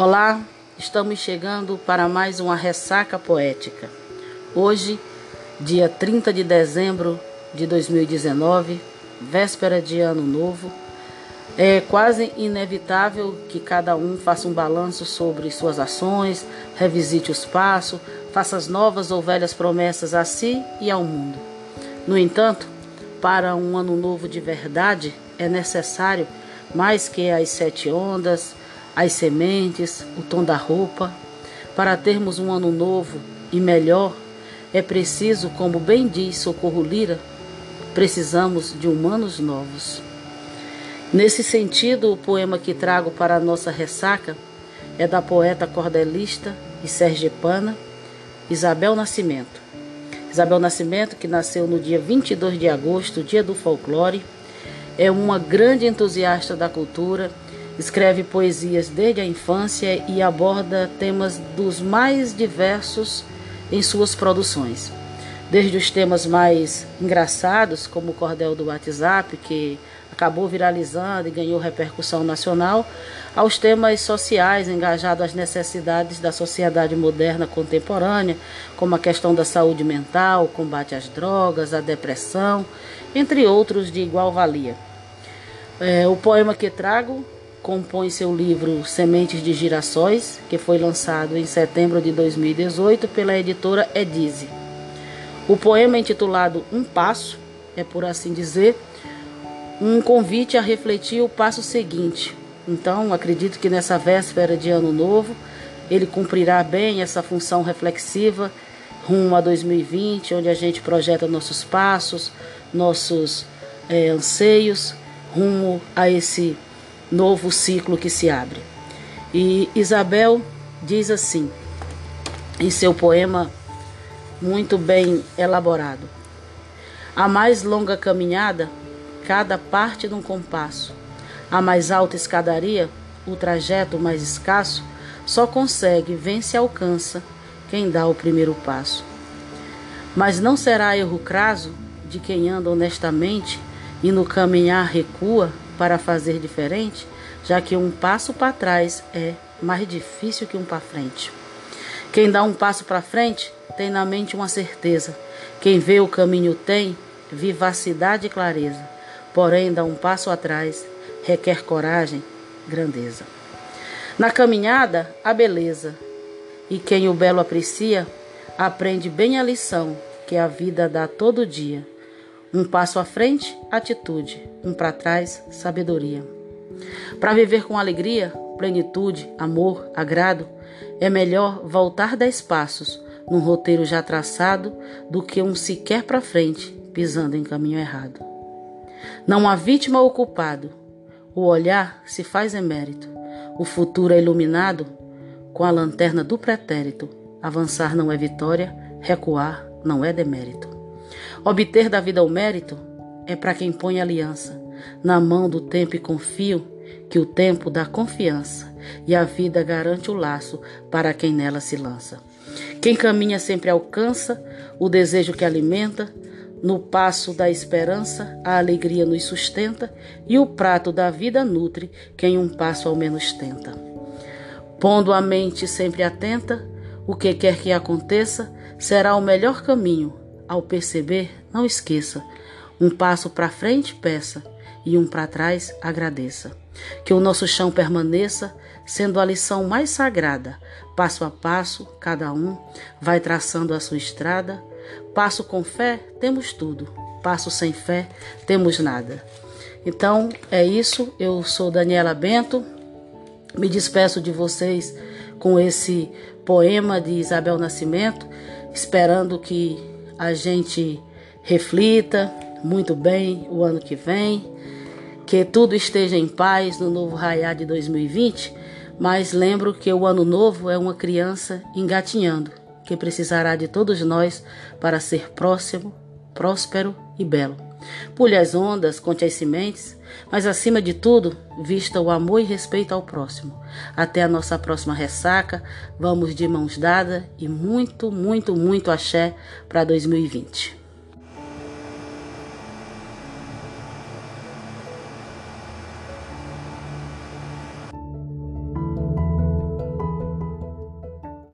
Olá, estamos chegando para mais uma ressaca poética. Hoje, dia 30 de dezembro de 2019, véspera de Ano Novo, é quase inevitável que cada um faça um balanço sobre suas ações, revisite os passos, faça as novas ou velhas promessas a si e ao mundo. No entanto, para um ano novo de verdade, é necessário mais que as sete ondas, as sementes, o tom da roupa. Para termos um ano novo e melhor, é preciso, como bem diz Socorro Lira, precisamos de humanos novos. Nesse sentido, o poema que trago para a nossa ressaca é da poeta cordelista e sergipana Isabel Nascimento. Isabel Nascimento, que nasceu no dia 22 de agosto, dia do folclore, é uma grande entusiasta da cultura Escreve poesias desde a infância e aborda temas dos mais diversos em suas produções. Desde os temas mais engraçados, como o cordel do WhatsApp, que acabou viralizando e ganhou repercussão nacional, aos temas sociais engajados às necessidades da sociedade moderna contemporânea, como a questão da saúde mental, o combate às drogas, a depressão, entre outros de igual valia. É, o poema que trago compõe seu livro Sementes de Girassóis, que foi lançado em setembro de 2018 pela editora Edize. O poema é intitulado Um Passo é, por assim dizer, um convite a refletir o passo seguinte. Então, acredito que nessa véspera de Ano Novo, ele cumprirá bem essa função reflexiva rumo a 2020, onde a gente projeta nossos passos, nossos é, anseios rumo a esse novo ciclo que se abre. E Isabel diz assim, em seu poema muito bem elaborado: A mais longa caminhada, cada parte de um compasso. A mais alta escadaria, o trajeto mais escasso, só consegue, vence e alcança quem dá o primeiro passo. Mas não será erro craso de quem anda honestamente e no caminhar recua para fazer diferente, já que um passo para trás é mais difícil que um para frente. Quem dá um passo para frente tem na mente uma certeza. Quem vê o caminho tem vivacidade e clareza. Porém, dá um passo atrás requer coragem, grandeza. Na caminhada, a beleza. E quem o belo aprecia, aprende bem a lição que a vida dá todo dia. Um passo à frente, atitude. Um para trás, sabedoria. Para viver com alegria, plenitude, amor, agrado, é melhor voltar dez passos num roteiro já traçado do que um sequer para frente, pisando em caminho errado. Não há vítima ou culpado. O olhar se faz emérito. O futuro é iluminado com a lanterna do pretérito. Avançar não é vitória, recuar não é demérito. Obter da vida o mérito é para quem põe aliança na mão do tempo e confio que o tempo dá confiança e a vida garante o laço para quem nela se lança. Quem caminha sempre alcança o desejo que alimenta, no passo da esperança a alegria nos sustenta e o prato da vida nutre quem um passo ao menos tenta. Pondo a mente sempre atenta, o que quer que aconteça será o melhor caminho ao perceber, não esqueça: um passo para frente, peça, e um para trás, agradeça. Que o nosso chão permaneça sendo a lição mais sagrada. Passo a passo, cada um vai traçando a sua estrada. Passo com fé, temos tudo. Passo sem fé, temos nada. Então é isso. Eu sou Daniela Bento. Me despeço de vocês com esse poema de Isabel Nascimento, esperando que a gente reflita muito bem o ano que vem, que tudo esteja em paz no novo raiar de 2020, mas lembro que o ano novo é uma criança engatinhando, que precisará de todos nós para ser próximo, próspero e belo. Pule as ondas, conte as sementes, mas acima de tudo, vista o amor e respeito ao próximo. Até a nossa próxima ressaca, vamos de mãos dadas e muito, muito, muito axé para 2020.